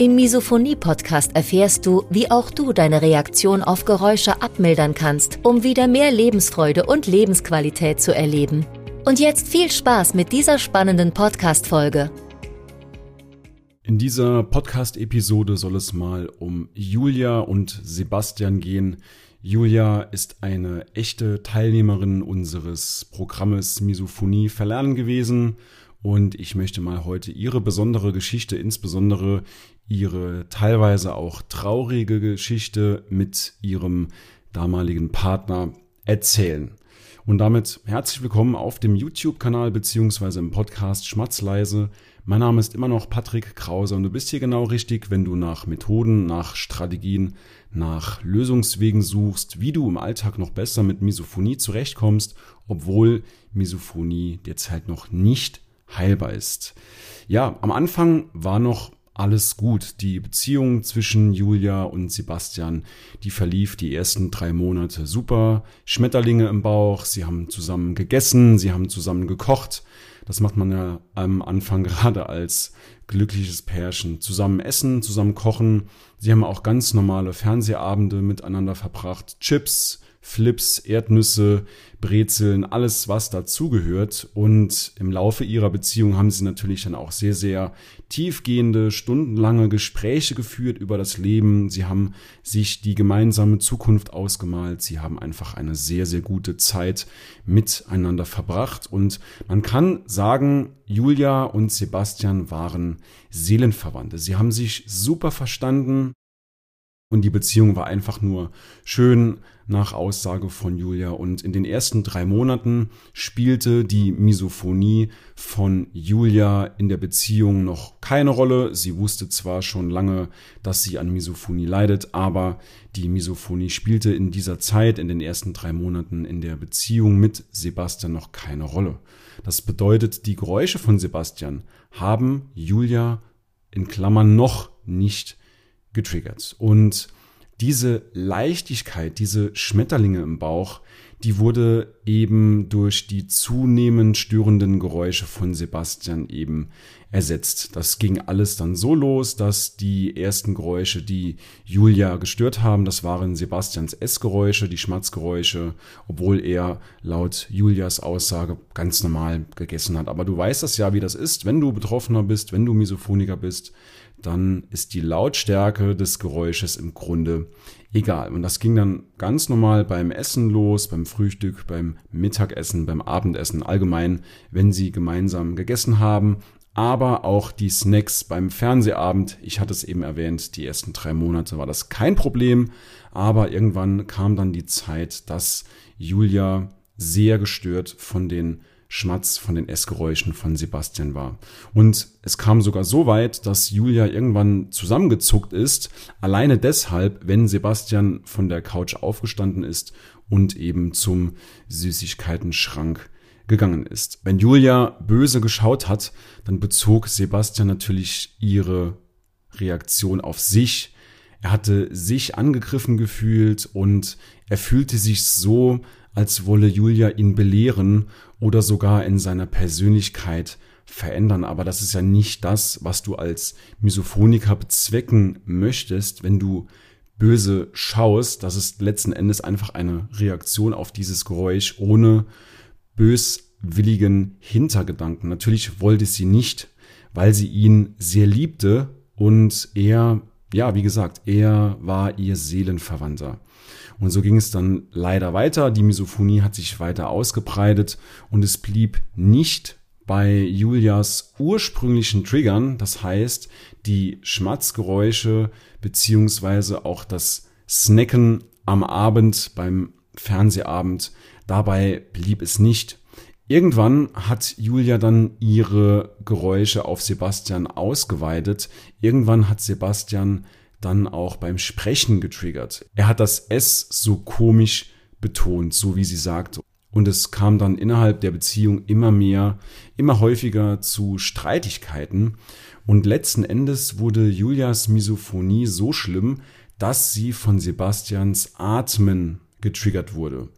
Im Misophonie-Podcast erfährst du, wie auch du deine Reaktion auf Geräusche abmildern kannst, um wieder mehr Lebensfreude und Lebensqualität zu erleben. Und jetzt viel Spaß mit dieser spannenden Podcast-Folge. In dieser Podcast-Episode soll es mal um Julia und Sebastian gehen, Julia ist eine echte Teilnehmerin unseres Programmes Misophonie verlernen gewesen und ich möchte mal heute ihre besondere Geschichte, insbesondere ihre teilweise auch traurige Geschichte mit ihrem damaligen Partner erzählen. Und damit herzlich willkommen auf dem YouTube-Kanal beziehungsweise im Podcast Schmatzleise. Mein Name ist immer noch Patrick Krause und du bist hier genau richtig, wenn du nach Methoden, nach Strategien, nach Lösungswegen suchst, wie du im Alltag noch besser mit Misophonie zurechtkommst, obwohl Misophonie derzeit noch nicht heilbar ist. Ja, am Anfang war noch alles gut. Die Beziehung zwischen Julia und Sebastian, die verlief die ersten drei Monate super. Schmetterlinge im Bauch, sie haben zusammen gegessen, sie haben zusammen gekocht. Das macht man ja am Anfang gerade als glückliches Pärchen. Zusammen essen, zusammen kochen. Sie haben auch ganz normale Fernsehabende miteinander verbracht. Chips, Flips, Erdnüsse, Brezeln, alles, was dazugehört. Und im Laufe ihrer Beziehung haben sie natürlich dann auch sehr, sehr tiefgehende, stundenlange Gespräche geführt über das Leben. Sie haben sich die gemeinsame Zukunft ausgemalt. Sie haben einfach eine sehr, sehr gute Zeit miteinander verbracht. Und man kann sagen, Julia und Sebastian waren Seelenverwandte. Sie haben sich super verstanden. Und die Beziehung war einfach nur schön nach Aussage von Julia. Und in den ersten drei Monaten spielte die Misophonie von Julia in der Beziehung noch keine Rolle. Sie wusste zwar schon lange, dass sie an Misophonie leidet, aber die Misophonie spielte in dieser Zeit, in den ersten drei Monaten in der Beziehung mit Sebastian noch keine Rolle. Das bedeutet, die Geräusche von Sebastian haben Julia in Klammern noch nicht getriggert. Und diese Leichtigkeit, diese Schmetterlinge im Bauch, die wurde eben durch die zunehmend störenden Geräusche von Sebastian eben ersetzt. Das ging alles dann so los, dass die ersten Geräusche, die Julia gestört haben, das waren Sebastians Essgeräusche, die Schmatzgeräusche, obwohl er laut Julias Aussage ganz normal gegessen hat. Aber du weißt das ja, wie das ist, wenn du Betroffener bist, wenn du Misophoniker bist, dann ist die Lautstärke des Geräusches im Grunde egal. Und das ging dann ganz normal beim Essen los, beim Frühstück, beim Mittagessen, beim Abendessen, allgemein, wenn sie gemeinsam gegessen haben. Aber auch die Snacks beim Fernsehabend, ich hatte es eben erwähnt, die ersten drei Monate war das kein Problem. Aber irgendwann kam dann die Zeit, dass Julia sehr gestört von den Schmatz von den Essgeräuschen von Sebastian war. Und es kam sogar so weit, dass Julia irgendwann zusammengezuckt ist, alleine deshalb, wenn Sebastian von der Couch aufgestanden ist und eben zum Süßigkeitenschrank gegangen ist. Wenn Julia böse geschaut hat, dann bezog Sebastian natürlich ihre Reaktion auf sich. Er hatte sich angegriffen gefühlt und er fühlte sich so, als wolle Julia ihn belehren oder sogar in seiner Persönlichkeit verändern. Aber das ist ja nicht das, was du als Misophoniker bezwecken möchtest, wenn du böse schaust. Das ist letzten Endes einfach eine Reaktion auf dieses Geräusch ohne böswilligen Hintergedanken. Natürlich wollte sie nicht, weil sie ihn sehr liebte und er, ja, wie gesagt, er war ihr Seelenverwandter. Und so ging es dann leider weiter. Die Misophonie hat sich weiter ausgebreitet und es blieb nicht bei Julias ursprünglichen Triggern, das heißt die Schmatzgeräusche beziehungsweise auch das Snacken am Abend beim Fernsehabend. Dabei blieb es nicht. Irgendwann hat Julia dann ihre Geräusche auf Sebastian ausgeweitet. Irgendwann hat Sebastian dann auch beim Sprechen getriggert. Er hat das S so komisch betont, so wie sie sagt. Und es kam dann innerhalb der Beziehung immer mehr, immer häufiger zu Streitigkeiten. Und letzten Endes wurde Julias Misophonie so schlimm, dass sie von Sebastians Atmen getriggert wurde.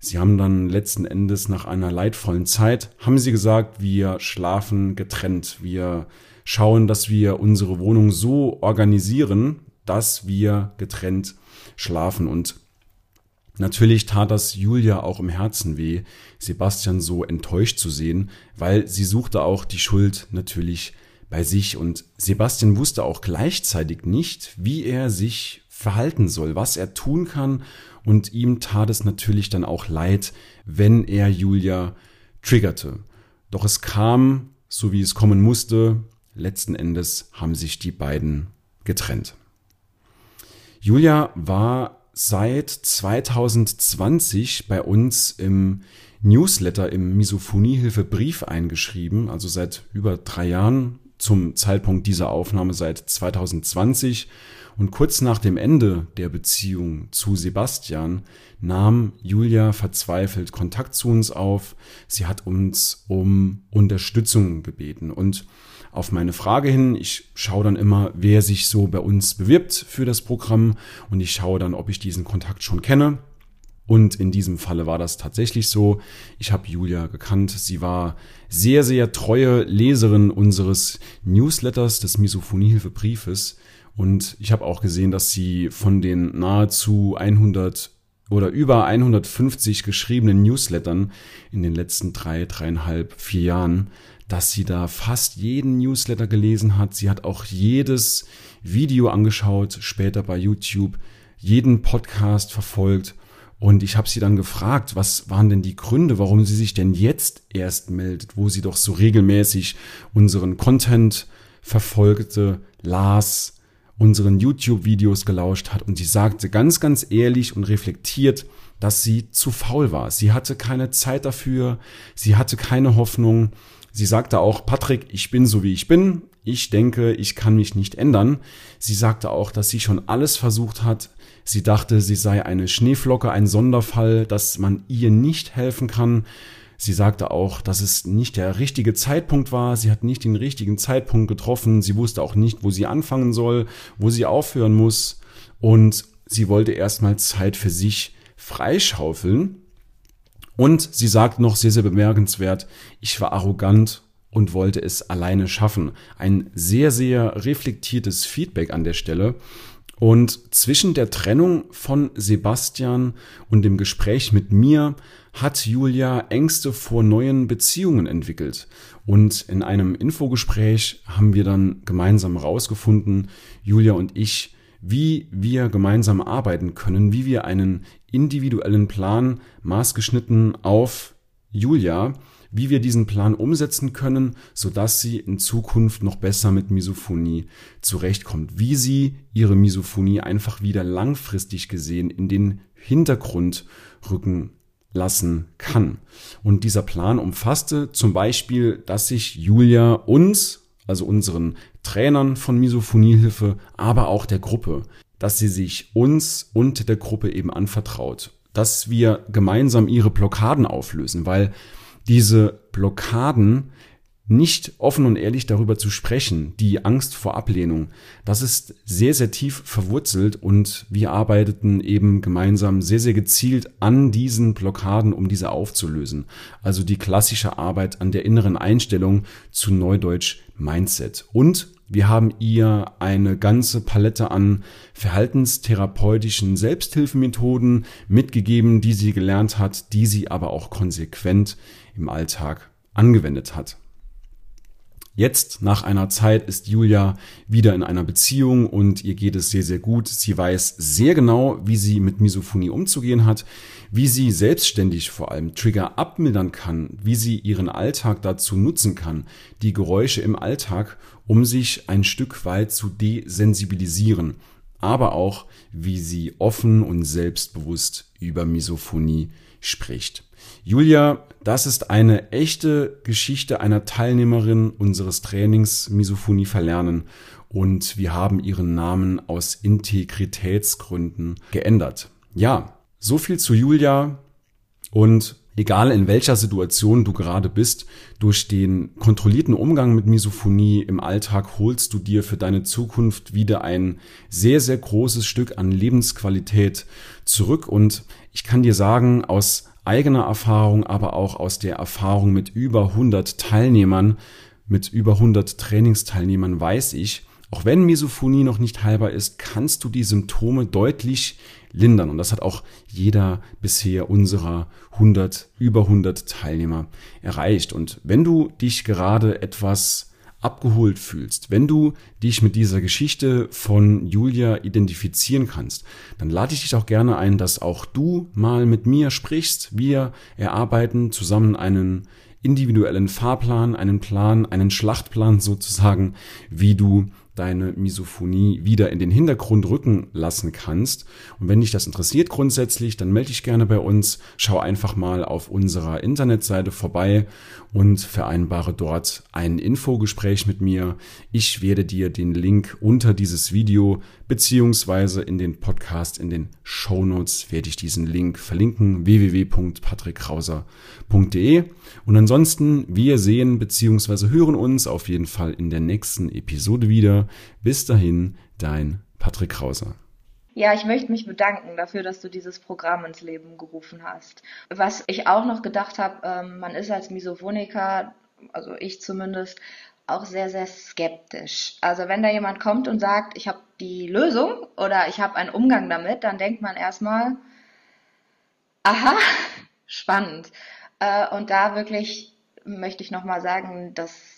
Sie haben dann letzten Endes nach einer leidvollen Zeit, haben sie gesagt, wir schlafen getrennt. Wir schauen, dass wir unsere Wohnung so organisieren, dass wir getrennt schlafen. Und natürlich tat das Julia auch im Herzen weh, Sebastian so enttäuscht zu sehen, weil sie suchte auch die Schuld natürlich bei sich. Und Sebastian wusste auch gleichzeitig nicht, wie er sich verhalten soll, was er tun kann, und ihm tat es natürlich dann auch leid, wenn er Julia triggerte. Doch es kam, so wie es kommen musste, letzten Endes haben sich die beiden getrennt. Julia war seit 2020 bei uns im Newsletter im Misophoniehilfe Brief eingeschrieben, also seit über drei Jahren zum Zeitpunkt dieser Aufnahme seit 2020 und kurz nach dem Ende der Beziehung zu Sebastian nahm Julia verzweifelt Kontakt zu uns auf. Sie hat uns um Unterstützung gebeten. Und auf meine Frage hin, ich schaue dann immer, wer sich so bei uns bewirbt für das Programm und ich schaue dann, ob ich diesen Kontakt schon kenne. Und in diesem Falle war das tatsächlich so. Ich habe Julia gekannt. Sie war sehr, sehr treue Leserin unseres Newsletters des Misophoniehilfebriefes. Und ich habe auch gesehen, dass sie von den nahezu 100 oder über 150 geschriebenen Newslettern in den letzten drei, dreieinhalb, vier Jahren, dass sie da fast jeden Newsletter gelesen hat. Sie hat auch jedes Video angeschaut, später bei YouTube, jeden Podcast verfolgt. Und ich habe sie dann gefragt, was waren denn die Gründe, warum sie sich denn jetzt erst meldet, wo sie doch so regelmäßig unseren Content verfolgte, las, unseren YouTube-Videos gelauscht hat und sie sagte ganz, ganz ehrlich und reflektiert, dass sie zu faul war. Sie hatte keine Zeit dafür, sie hatte keine Hoffnung. Sie sagte auch, Patrick, ich bin so wie ich bin. Ich denke, ich kann mich nicht ändern. Sie sagte auch, dass sie schon alles versucht hat. Sie dachte, sie sei eine Schneeflocke, ein Sonderfall, dass man ihr nicht helfen kann. Sie sagte auch, dass es nicht der richtige Zeitpunkt war. Sie hat nicht den richtigen Zeitpunkt getroffen. Sie wusste auch nicht, wo sie anfangen soll, wo sie aufhören muss. Und sie wollte erstmal Zeit für sich freischaufeln. Und sie sagt noch sehr, sehr bemerkenswert, ich war arrogant und wollte es alleine schaffen. Ein sehr, sehr reflektiertes Feedback an der Stelle. Und zwischen der Trennung von Sebastian und dem Gespräch mit mir hat Julia Ängste vor neuen Beziehungen entwickelt. Und in einem Infogespräch haben wir dann gemeinsam herausgefunden, Julia und ich, wie wir gemeinsam arbeiten können, wie wir einen individuellen Plan maßgeschnitten auf Julia wie wir diesen Plan umsetzen können, sodass sie in Zukunft noch besser mit Misophonie zurechtkommt, wie sie ihre Misophonie einfach wieder langfristig gesehen in den Hintergrund rücken lassen kann. Und dieser Plan umfasste zum Beispiel, dass sich Julia uns, also unseren Trainern von Misophoniehilfe, aber auch der Gruppe, dass sie sich uns und der Gruppe eben anvertraut, dass wir gemeinsam ihre Blockaden auflösen, weil diese Blockaden nicht offen und ehrlich darüber zu sprechen, die Angst vor Ablehnung, das ist sehr, sehr tief verwurzelt und wir arbeiteten eben gemeinsam sehr, sehr gezielt an diesen Blockaden, um diese aufzulösen. Also die klassische Arbeit an der inneren Einstellung zu Neudeutsch Mindset. Und wir haben ihr eine ganze Palette an verhaltenstherapeutischen Selbsthilfemethoden mitgegeben, die sie gelernt hat, die sie aber auch konsequent im Alltag angewendet hat. Jetzt, nach einer Zeit, ist Julia wieder in einer Beziehung und ihr geht es sehr, sehr gut. Sie weiß sehr genau, wie sie mit Misophonie umzugehen hat, wie sie selbstständig vor allem Trigger abmildern kann, wie sie ihren Alltag dazu nutzen kann, die Geräusche im Alltag, um sich ein Stück weit zu desensibilisieren. aber auch, wie sie offen und selbstbewusst über Misophonie spricht. Julia, das ist eine echte Geschichte einer Teilnehmerin unseres Trainings Misophonie verlernen und wir haben ihren Namen aus Integritätsgründen geändert. Ja, so viel zu Julia und egal in welcher Situation du gerade bist, durch den kontrollierten Umgang mit Misophonie im Alltag holst du dir für deine Zukunft wieder ein sehr, sehr großes Stück an Lebensqualität zurück. Und ich kann dir sagen, aus eigener Erfahrung, aber auch aus der Erfahrung mit über 100 Teilnehmern, mit über 100 Trainingsteilnehmern weiß ich, auch wenn Misophonie noch nicht heilbar ist, kannst du die Symptome deutlich lindern. Und das hat auch jeder bisher unserer 100, über 100 Teilnehmer erreicht. Und wenn du dich gerade etwas abgeholt fühlst, wenn du dich mit dieser Geschichte von Julia identifizieren kannst, dann lade ich dich auch gerne ein, dass auch du mal mit mir sprichst. Wir erarbeiten zusammen einen individuellen Fahrplan, einen Plan, einen Schlachtplan sozusagen, wie du deine Misophonie wieder in den Hintergrund rücken lassen kannst. Und wenn dich das interessiert grundsätzlich, dann melde dich gerne bei uns. Schau einfach mal auf unserer Internetseite vorbei und vereinbare dort ein Infogespräch mit mir. Ich werde dir den Link unter dieses Video beziehungsweise in den Podcast, in den Show Notes werde ich diesen Link verlinken, www.patrickkrauser.de. Und ansonsten, wir sehen beziehungsweise hören uns auf jeden Fall in der nächsten Episode wieder. Bis dahin, dein Patrick Krauser. Ja, ich möchte mich bedanken dafür, dass du dieses Programm ins Leben gerufen hast. Was ich auch noch gedacht habe, ähm, man ist als Misophoniker, also ich zumindest, auch sehr, sehr skeptisch. Also wenn da jemand kommt und sagt, ich habe die Lösung oder ich habe einen Umgang damit, dann denkt man erstmal, aha, spannend. Äh, und da wirklich möchte ich nochmal sagen, dass